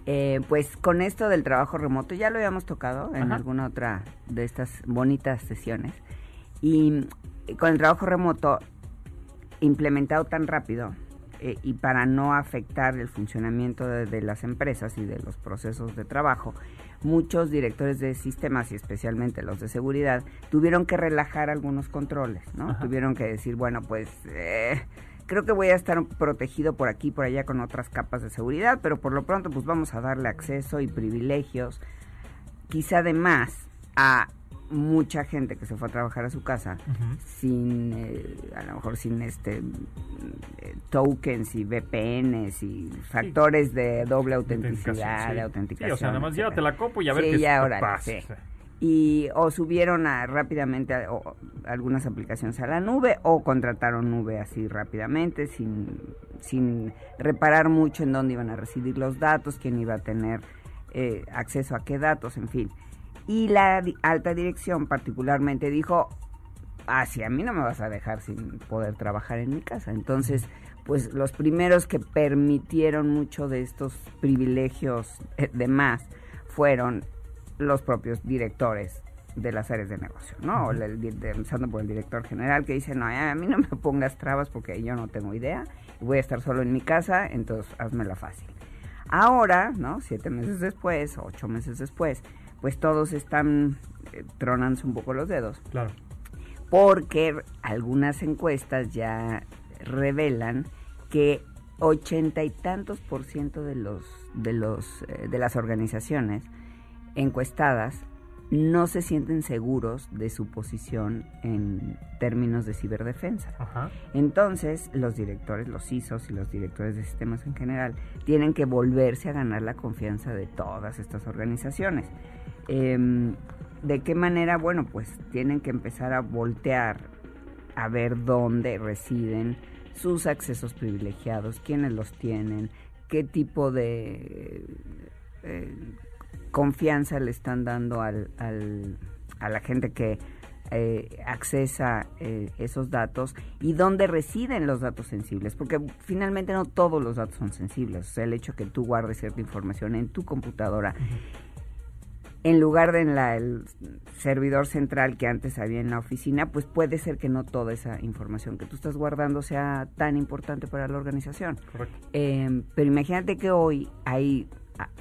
Speaker 5: Eh, pues con esto del trabajo remoto ya lo habíamos tocado en
Speaker 3: Ajá.
Speaker 5: alguna otra de estas bonitas sesiones. Y eh, con el trabajo remoto implementado tan rápido eh, y para no afectar el funcionamiento de, de las empresas y de los procesos de trabajo, muchos directores de sistemas y especialmente los de seguridad tuvieron que relajar algunos controles, ¿no?
Speaker 3: Ajá.
Speaker 5: Tuvieron que decir, bueno, pues eh, creo que voy a estar protegido por aquí y por allá con otras capas de seguridad, pero por lo pronto pues vamos a darle acceso y privilegios, quizá además a mucha gente que se fue a trabajar a su casa sin eh, a lo mejor sin este mm, eh, tokens y VPNs y factores de doble autenticidad,
Speaker 3: sí.
Speaker 5: de autenticación.
Speaker 3: Sí, o sea, nada más
Speaker 5: etcétera.
Speaker 3: llévate la copo y a ver qué
Speaker 5: ya, órale,
Speaker 3: pasa.
Speaker 5: sí. y o subieron a, rápidamente a- o- algunas aplicaciones a la nube o contrataron nube así rápidamente sin, sin reparar mucho en dónde iban a recibir los datos, quién iba a tener eh, acceso a qué datos, en fin. Y la alta dirección particularmente dijo, ah, sí, a mí no me vas a dejar sin poder trabajar en mi casa. Entonces, pues los primeros que permitieron mucho de estos privilegios eh, de más fueron los propios directores de las áreas de negocio, ¿no? El di- de- empezando por el director general que dice, no, a mí no me pongas trabas porque yo no tengo idea, voy a estar solo en mi casa, entonces házmela fácil. Ahora, ¿no? Siete meses después, ocho meses después, pues todos están eh, tronándose un poco los dedos
Speaker 3: Claro.
Speaker 5: porque algunas encuestas ya revelan que ochenta y tantos por ciento de los de los eh, de las organizaciones encuestadas no se sienten seguros de su posición en términos de ciberdefensa.
Speaker 3: Ajá.
Speaker 5: Entonces, los directores, los CISOs y los directores de sistemas en general tienen que volverse a ganar la confianza de todas estas organizaciones. Em, ¿De qué manera? Bueno, pues tienen que empezar a voltear a ver dónde residen sus accesos privilegiados, quiénes los tienen, qué tipo de eh, confianza le están dando al, al- a la gente que eh, accesa eh, esos datos y dónde residen los datos sensibles, porque finalmente no todos los datos son sensibles. O sea, el hecho que tú guardes cierta información en tu computadora, en lugar de en la, el servidor central que antes había en la oficina, pues puede ser que no toda esa información que tú estás guardando sea tan importante para la organización.
Speaker 3: Correcto.
Speaker 5: Eh, pero imagínate que hoy hay,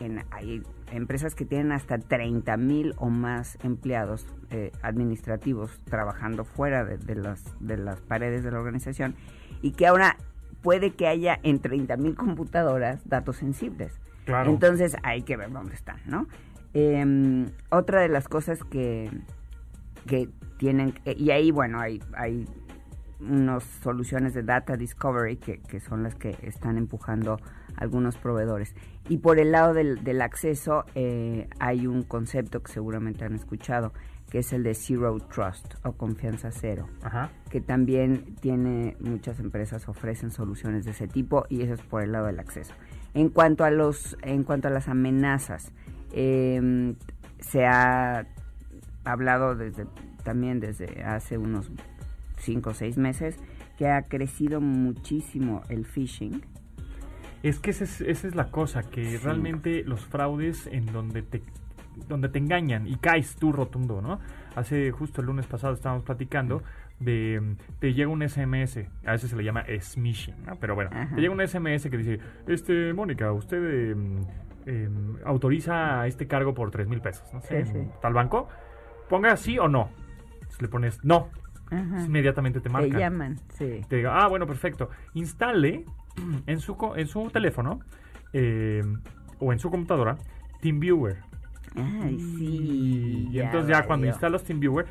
Speaker 5: en- hay empresas que tienen hasta 30 mil o más empleados eh, administrativos trabajando fuera de, de las, de las paredes de la organización y que ahora puede que haya en 30 mil computadoras datos sensibles.
Speaker 3: Claro.
Speaker 5: Entonces hay que ver dónde están, ¿no? Eh, otra de las cosas que, que tienen, eh, y ahí, bueno, hay, hay unas soluciones de data discovery que, que son las que están empujando algunos proveedores. Y por el lado del, del acceso eh, hay un concepto que seguramente han escuchado, que es el de Zero Trust o confianza cero
Speaker 3: Ajá.
Speaker 5: que también tiene muchas empresas ofrecen soluciones de ese tipo y eso es por el lado del acceso. En cuanto a los, en cuanto a las amenazas, eh, se ha hablado desde también desde hace unos cinco o seis meses que ha crecido muchísimo el phishing.
Speaker 3: Es que esa es, esa es la cosa, que
Speaker 5: Sí.
Speaker 3: realmente los fraudes en donde te donde te engañan y caes tú rotundo, ¿no? Hace justo el lunes pasado estábamos platicando de te llega un SMS, a veces se le llama smishing, ¿no? Pero bueno,
Speaker 5: Ajá.
Speaker 3: te llega un SMS que dice, este, Mónica, usted eh, eh, autoriza este cargo por tres mil pesos, no sé,
Speaker 5: Sí,
Speaker 3: tal banco, ponga sí o no. Entonces le pones no.
Speaker 5: Ajá.
Speaker 3: inmediatamente te marcan.
Speaker 5: Te llaman, sí.
Speaker 3: Te diga, ah, bueno, perfecto. Instale en su, en su teléfono eh, o en su computadora TeamViewer.
Speaker 5: Ay, sí.
Speaker 3: Y, entonces ya cuando instalas TeamViewer,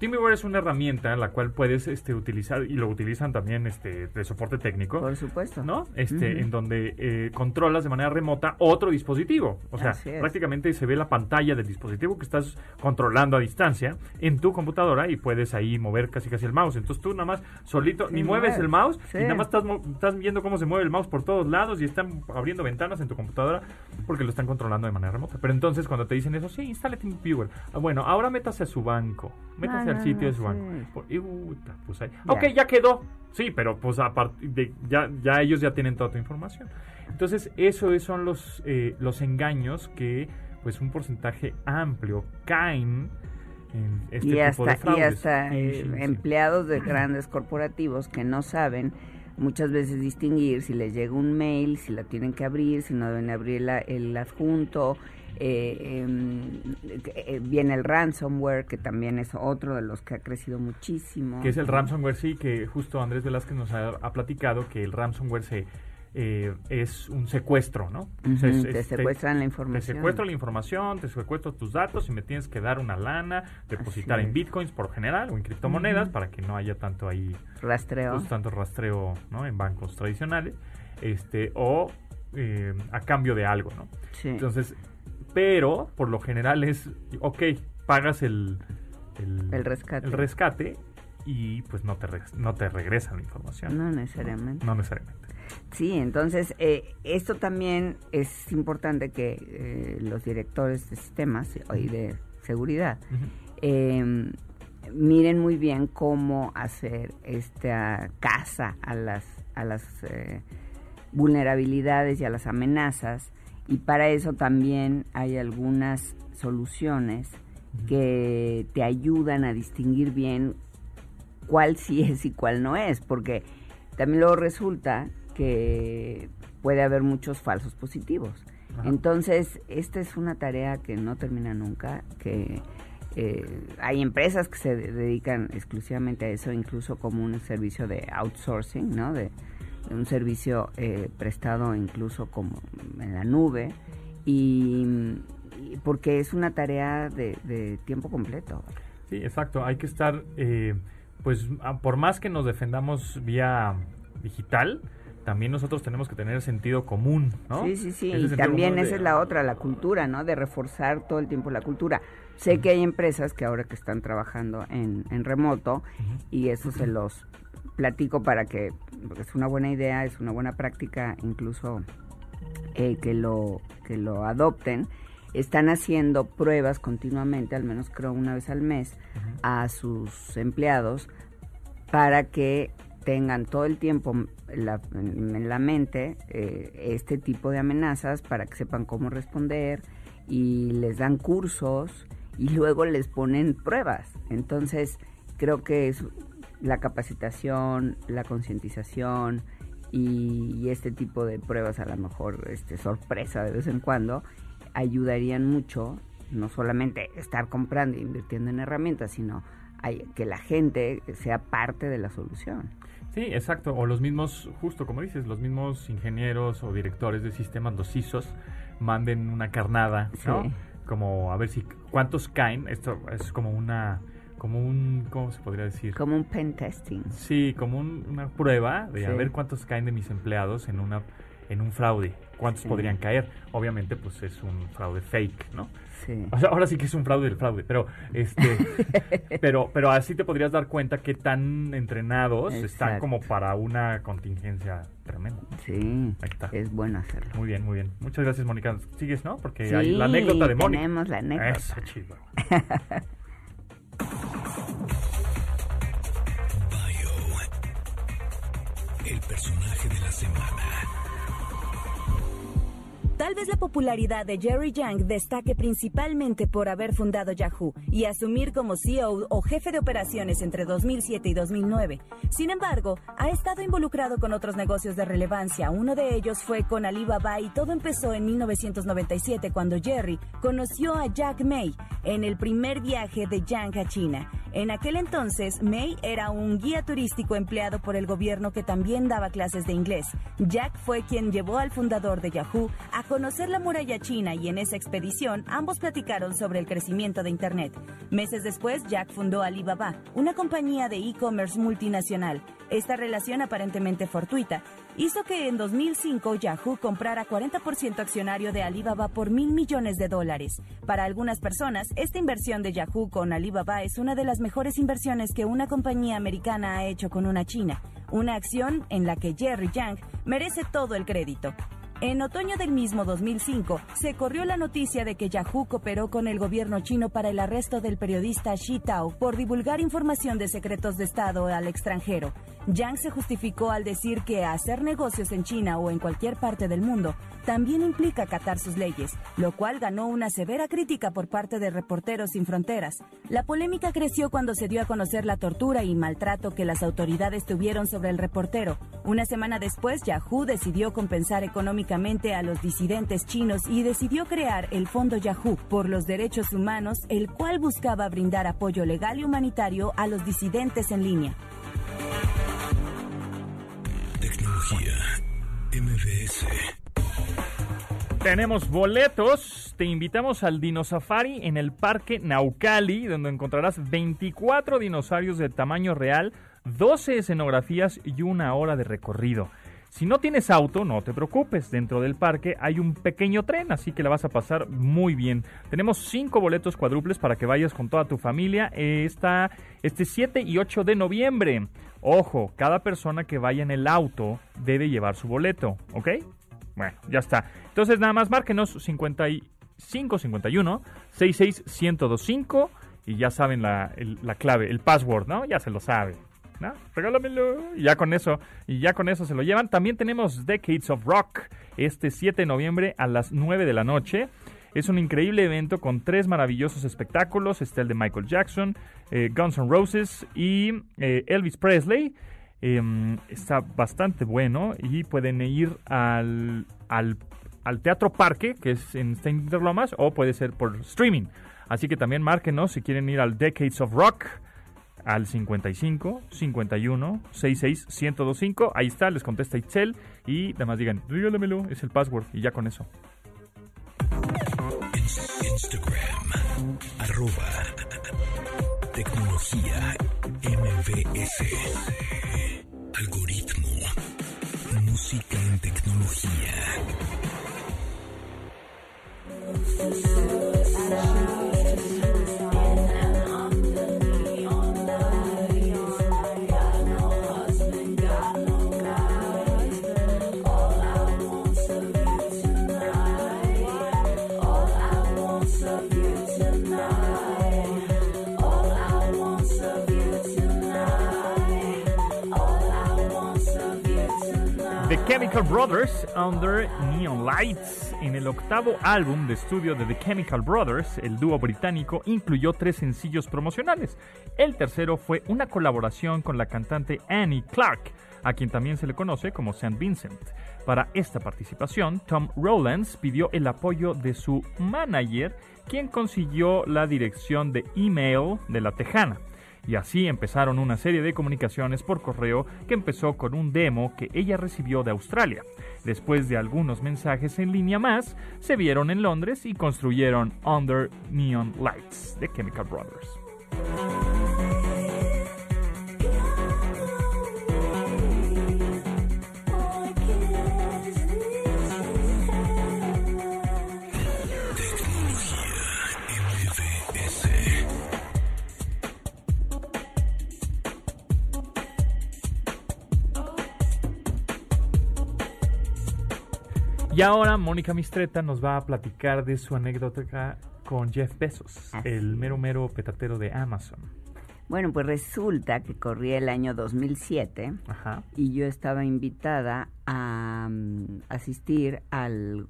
Speaker 3: TeamViewer es una herramienta en la cual puedes este, utilizar, y lo utilizan también este, de soporte técnico,
Speaker 5: Por supuesto.
Speaker 3: ¿no? Este. En donde eh, controlas de manera remota otro dispositivo. O sea, prácticamente se ve la pantalla del dispositivo que estás controlando a distancia en tu computadora y puedes ahí mover casi casi el mouse. Entonces tú nada más solito,
Speaker 5: Sí,
Speaker 3: ni mueves
Speaker 5: mueve.
Speaker 3: el mouse
Speaker 5: Sí.
Speaker 3: y nada más estás, estás viendo cómo se mueve el mouse por todos lados y están abriendo ventanas en tu computadora porque lo están controlando de manera remota. Pero entonces cuando te dicen eso, sí, instale TeamViewer. Ah, bueno, ahora métase a su banco. Métase Su
Speaker 5: sí.
Speaker 3: banco. Y, pues ahí.
Speaker 5: Ya.
Speaker 3: Ok, ya quedó. Sí, pero pues a partir de ya, ya ellos ya tienen toda tu información. Entonces, eso es- son los, eh, los engaños que pues un porcentaje amplio caen en este
Speaker 5: y
Speaker 3: tipo
Speaker 5: hasta,
Speaker 3: de
Speaker 5: y
Speaker 3: fraudes.
Speaker 5: hasta eh,
Speaker 3: sí, sí.
Speaker 5: empleados de grandes corporativos que no saben muchas veces distinguir si les llega un mail, si la tienen que abrir, si no deben abrir la- el adjunto. Eh, eh, viene el ransomware, que también es otro de los que ha crecido muchísimo.
Speaker 3: Que es el ransomware, sí, que justo Andrés Velázquez nos ha, ha platicado que el ransomware se, eh, es un secuestro, ¿no? O sea,
Speaker 5: Ujú,
Speaker 3: es-
Speaker 5: te
Speaker 3: es-
Speaker 5: secuestran la
Speaker 3: Te
Speaker 5: información.
Speaker 3: secuestro la información, te secuestro tus datos y me tienes que dar una lana, depositar en bitcoins por general o en criptomonedas para que no haya tanto ahí
Speaker 5: Rastreo.
Speaker 3: pues, tanto rastreo ¿no? en bancos tradicionales este o eh, a cambio de algo, ¿no?
Speaker 5: Sí.
Speaker 3: Entonces, pero por lo general es, ok, pagas el,
Speaker 5: El rescate.
Speaker 3: el rescate y pues no te, no te regresan la información.
Speaker 5: no necesariamente.
Speaker 3: No necesariamente.
Speaker 5: Sí, entonces eh, esto también es importante que eh, los directores de sistemas y de seguridad eh, miren muy bien cómo hacer esta caza a las a las eh, vulnerabilidades y a las amenazas y para eso también hay algunas soluciones que te ayudan a distinguir bien cuál sí es y cuál no es, porque también luego resulta que puede haber muchos falsos positivos.
Speaker 3: Ajá.
Speaker 5: Entonces, esta es una tarea que no termina nunca, que eh, hay empresas que se de- dedican exclusivamente a eso, incluso como un servicio de outsourcing, ¿no? De un servicio eh, prestado incluso como en la nube, y, y porque es una tarea de, de tiempo completo.
Speaker 3: Sí, exacto. Hay que estar, eh, pues, por más que nos defendamos vía digital, también nosotros tenemos que tener sentido común, ¿no?
Speaker 5: Sí, sí, sí.
Speaker 3: Ese
Speaker 5: Y también esa
Speaker 3: de-
Speaker 5: es la otra, la cultura, ¿no? De reforzar todo el tiempo la cultura. Sé que hay empresas que ahora que están trabajando en, en remoto y eso se los platico para que porque es una buena idea, es una buena práctica, incluso eh, que lo que lo adopten. Están haciendo pruebas continuamente, al menos creo una vez al mes, a sus empleados para que tengan todo el tiempo la- en la mente eh, este tipo de amenazas para que sepan cómo responder y les dan cursos y luego les ponen pruebas. Entonces creo que es la capacitación, la concientización y, y este tipo de pruebas a lo mejor este sorpresa de vez en cuando ayudarían mucho no solamente estar comprando e invirtiendo en herramientas, sino hay- que la gente sea parte de la solución.
Speaker 3: Sí, exacto. O los mismos, justo como dices, los mismos ingenieros o directores de sistemas, los manden una carnada, ¿no?
Speaker 5: Sí.
Speaker 3: Como a ver si cuántos caen. Esto es como una, como un, ¿cómo se podría decir?
Speaker 5: Como un pen testing.
Speaker 3: Sí, como un- una prueba de a ver cuántos caen de mis empleados en una en un fraude. ¿Cuántos
Speaker 5: Sí.
Speaker 3: podrían caer? Obviamente, pues es un fraude fake, ¿no?
Speaker 5: Sí.
Speaker 3: O sea, ahora sí que es un fraude del fraude, pero este, pero, pero así te podrías dar cuenta qué tan entrenados están como para una contingencia tremenda.
Speaker 5: Sí,
Speaker 3: Ahí está.
Speaker 5: es bueno hacerlo.
Speaker 3: Muy bien, muy bien. Muchas gracias, Mónica. Sigues, ¿no? Porque
Speaker 5: Sí,
Speaker 3: hay la anécdota de Mónica.
Speaker 5: tenemos la anécdota.
Speaker 3: Eso, chido.
Speaker 1: Bio. El personaje de la semana.
Speaker 2: Tal vez la popularidad de Jerry Yang destaque principalmente por haber fundado Yahoo y asumir como CEO o jefe de operaciones entre 2007 y 2009. Sin embargo, ha estado involucrado con otros negocios de relevancia. Uno de ellos fue con Alibaba y todo empezó en 1997 cuando Jerry conoció a Jack May en el primer viaje de Yang a China. En aquel entonces, May era un guía turístico empleado por el gobierno que también daba clases de inglés. Jack fue quien llevó al fundador de Yahoo a conocer la muralla china y en esa expedición ambos platicaron sobre el crecimiento de Internet. Meses después, Jack fundó Alibaba, una compañía de e-commerce multinacional. Esta relación aparentemente fortuita hizo que en 2005 Yahoo comprara 40% accionario de Alibaba por mil millones de dólares. Para algunas personas, esta inversión de Yahoo con Alibaba es una de las mejores inversiones que una compañía americana ha hecho con una china, una acción en la que Jerry Yang merece todo el crédito. En otoño del mismo 2005, se corrió la noticia de que Yahoo cooperó con el gobierno chino para el arresto del periodista Xi Tao por divulgar información de secretos de Estado al extranjero. Yang se justificó al decir que hacer negocios en China o en cualquier parte del mundo también implica acatar sus leyes, lo cual ganó una severa crítica por parte de Reporteros Sin Fronteras. La polémica creció cuando se dio a conocer la tortura y maltrato que las autoridades tuvieron sobre el reportero. Una semana después, Yahoo decidió compensar económicamente a los disidentes chinos y decidió crear el Fondo Yahoo por los Derechos Humanos, el cual buscaba brindar apoyo legal y humanitario a los disidentes en línea.
Speaker 3: Tenemos boletos. Te invitamos al Dinosafari en el Parque Naucali, donde encontrarás 24 dinosaurios de tamaño real, 12 escenografías y una hora de recorrido. Si no tienes auto, no te preocupes. Dentro del parque hay un pequeño tren, así que la vas a pasar muy bien. Tenemos 5 boletos cuádruples para que vayas con toda tu familia. Está este 7 y 8 de noviembre. Ojo, cada persona que vaya en el auto debe llevar su boleto, ¿ok? Bueno, ya está. Entonces nada más márquenos 55 51 66 1025 y ya saben la, la clave, el password, ¿no? Ya se lo saben. ¿No? Regálamelo. Y ya con eso, y ya con eso se lo llevan. También tenemos Decades of Rock este 7 de noviembre a las 9 de la noche. Es un increíble evento con tres maravillosos espectáculos. Está el de Michael Jackson, eh, Guns N' Roses y eh, Elvis Presley. Em, está bastante bueno y pueden ir al, al, al Teatro Parque, que es en Stein Interlomas, o puede ser por streaming. Así que también márquenos si quieren ir al Decades of Rock al 55 51 66 1025. Ahí está, les contesta Itzel y además digan, regálamelo, es el password y ya con eso.
Speaker 1: Ins- Instagram. Arroba. Tecnología MBS. Algoritmo. Música en tecnología.
Speaker 3: The Chemical Brothers Under Neon Lights. En el octavo álbum de estudio de The Chemical Brothers, el dúo británico incluyó tres sencillos promocionales. El tercero fue una colaboración con la cantante Annie Clark, a quien también se le conoce como St. Vincent. Para esta participación, Tom Rowlands pidió el apoyo de su manager, quien consiguió la dirección de email de la Tejana. Y así empezaron una serie de comunicaciones por correo que empezó con un demo que ella recibió de Australia. Después de algunos mensajes en línea más, se vieron en Londres y construyeron Under Neon Lights de Chemical Brothers. Y ahora Mónica Mistreta nos va a platicar de su anécdota con Jeff Bezos,
Speaker 5: Así
Speaker 3: el mero mero petatero de Amazon.
Speaker 5: Bueno, pues resulta que corría el año 2007
Speaker 3: Ajá.
Speaker 5: y yo estaba invitada a mm, asistir al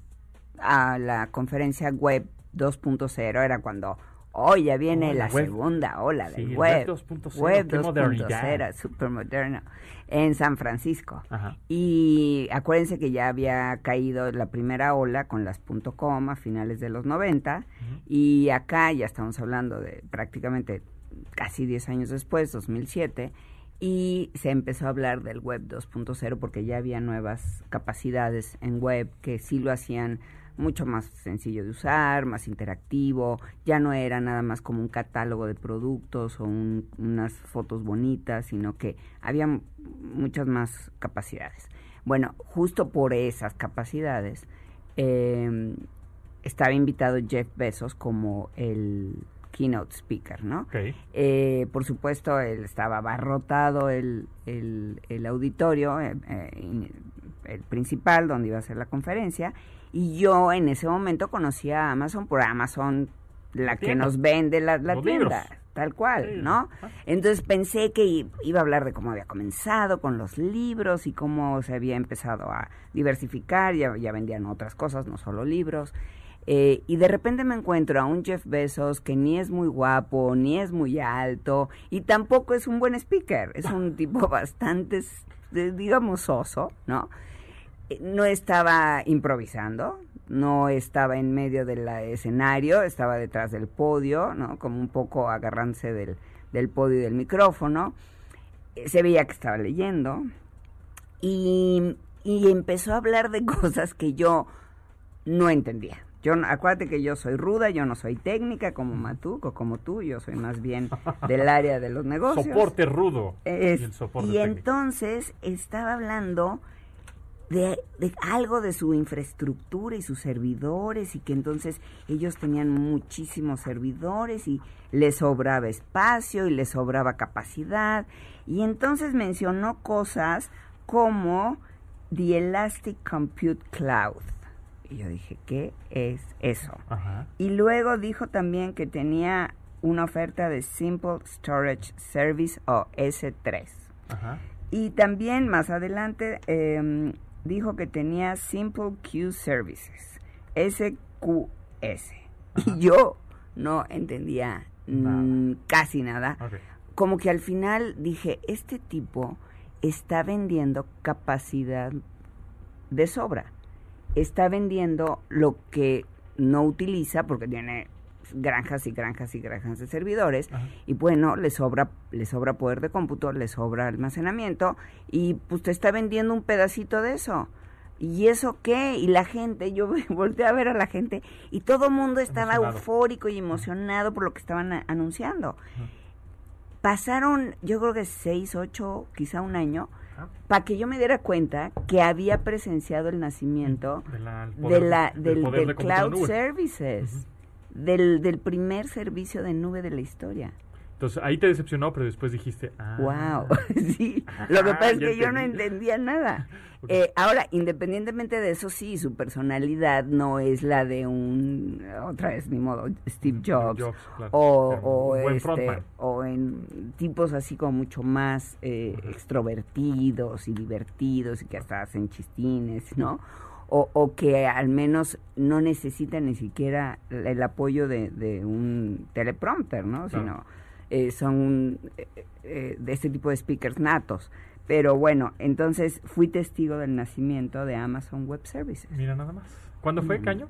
Speaker 5: a la conferencia web 2.0, era cuando hoy ya viene
Speaker 3: Oh,
Speaker 5: la
Speaker 3: web.
Speaker 5: segunda ola
Speaker 3: Sí,
Speaker 5: del
Speaker 3: el
Speaker 5: web.
Speaker 3: web 2.0,
Speaker 5: Web
Speaker 3: qué
Speaker 5: 2.0,
Speaker 3: modernidad.
Speaker 5: súper moderno, en San Francisco.
Speaker 3: Ajá.
Speaker 5: Y acuérdense que ya había caído la primera ola con las .com a finales de los 90 y acá ya estamos hablando de prácticamente casi 10 años después, 2007, y se empezó a hablar del web 2.0 porque ya había nuevas capacidades en web que sí lo hacían mucho más sencillo de usar, más interactivo, ya no era nada más como un catálogo de productos o un- unas fotos bonitas, sino que había muchas más capacidades. Bueno, justo por esas capacidades eh, estaba invitado Jeff Bezos como el keynote speaker, ¿no? Eh, por supuesto, él estaba abarrotado el, el, el auditorio, eh, eh, el principal, donde iba a ser la conferencia, y yo en ese momento conocía a Amazon por Amazon, la que nos vende la, tienda,
Speaker 3: libros.
Speaker 5: tal cual,
Speaker 3: Sí.
Speaker 5: ¿no?
Speaker 3: Ajá.
Speaker 5: Entonces pensé que iba a hablar de cómo había comenzado con los libros y cómo se había empezado a diversificar, ya, ya vendían otras cosas, no solo libros. Eh, y de repente me encuentro a un Jeff Bezos que ni es muy guapo, ni es muy alto, y tampoco es un buen speaker. Es un tipo bastante, digamos, soso, ¿no? Eh, No estaba improvisando, no estaba en medio del escenario, estaba detrás del podio, ¿no? Como un poco agarrándose del, del podio y del micrófono. Eh, Se veía que estaba leyendo. Y, y empezó a hablar de cosas que yo no entendía. Yo, acuérdate que yo soy ruda, yo no soy técnica como Matuco, como tú, yo soy más bien del área de los negocios.
Speaker 3: Soporte rudo.
Speaker 5: Es-
Speaker 3: y el soporte
Speaker 5: y entonces estaba hablando de, de algo de su infraestructura y sus servidores y que entonces ellos tenían muchísimos servidores y les sobraba espacio y les sobraba capacidad y entonces mencionó cosas como the Elastic Compute Cloud y yo dije ¿qué es eso?
Speaker 3: Ajá.
Speaker 5: Y luego dijo también que tenía una oferta de Simple Storage Service o S3.
Speaker 3: Ajá.
Speaker 5: Y también más adelante em, dijo que tenía Simple Queue Services, SQS. Y yo no entendía casi nada. Como que al final dije, este tipo está vendiendo capacidad de sobra. Está vendiendo lo que no utiliza porque tiene granjas y granjas y granjas de servidores
Speaker 3: Ajá.
Speaker 5: y bueno, le sobra le sobra poder de cómputo, le sobra almacenamiento y pues te está vendiendo un pedacito de eso. ¿Y eso qué? Y la gente, yo volteé a ver a la gente y todo el mundo estaba
Speaker 3: Emocionado.
Speaker 5: eufórico y emocionado por lo que estaban anunciando. Pasaron, yo creo que seis, ocho, quizá un año. Para que yo me diera cuenta que había presenciado el nacimiento
Speaker 3: De la- el
Speaker 5: de la,
Speaker 3: del
Speaker 5: del,
Speaker 3: poder
Speaker 5: del
Speaker 3: de cómputo de
Speaker 5: Cloud. Services, del, del primer servicio de nube de la historia.
Speaker 3: Entonces ahí te decepcionó, pero después dijiste, ah.
Speaker 5: Wow, sí. Lo que
Speaker 3: Ah,
Speaker 5: pasa es que yo no
Speaker 3: entendí.
Speaker 5: entendía nada. Eh, ahora, independientemente de eso, sí, su personalidad no es la de un, otra vez, ni modo, Steve Jobs,
Speaker 3: Jobs, claro.
Speaker 5: o, o, este, o en tipos así como mucho más eh, extrovertidos y divertidos y que hasta hacen chistines, ¿no? O, o que al menos no necesitan ni siquiera el, el apoyo de, de un teleprompter, ¿no?
Speaker 3: Claro.
Speaker 5: Sino eh, son eh, eh, de este tipo de speakers natos. Pero bueno, entonces fui testigo del nacimiento de Amazon Web Services.
Speaker 3: Mira nada más. ¿Cuándo fue,
Speaker 5: Mm.
Speaker 3: Caño?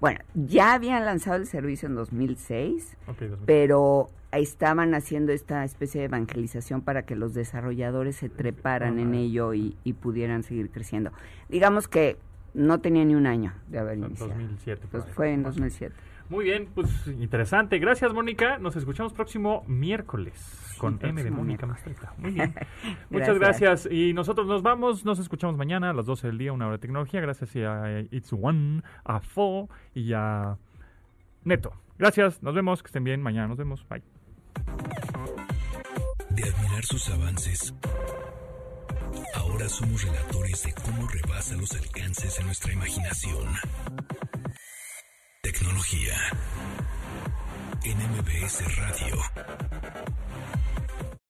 Speaker 5: Bueno, ya habían lanzado el servicio en 2006,
Speaker 3: Ok, 2000.
Speaker 5: pero estaban haciendo esta especie de evangelización para que los desarrolladores se treparan en ello y, y pudieran seguir creciendo. Digamos que no tenía ni un año de haber iniciado.
Speaker 3: 2007. por
Speaker 5: Pues
Speaker 3: ahí.
Speaker 5: fue en 2007.
Speaker 3: Muy bien, pues interesante. Gracias, Mónica. Nos escuchamos próximo miércoles con M de Mónica. Mastreta. Muy bien. Muchas
Speaker 5: Gracias.
Speaker 3: gracias. Y nosotros nos vamos. Nos escuchamos mañana a las 12 del día, una hora de tecnología. Gracias a It's One, a Fo y a Neto. Gracias. Nos vemos. Que estén bien. Mañana nos vemos. Bye.
Speaker 1: De admirar sus avances, ahora somos relatores de cómo rebasa los alcances de nuestra imaginación tecnología. En MBS Radio.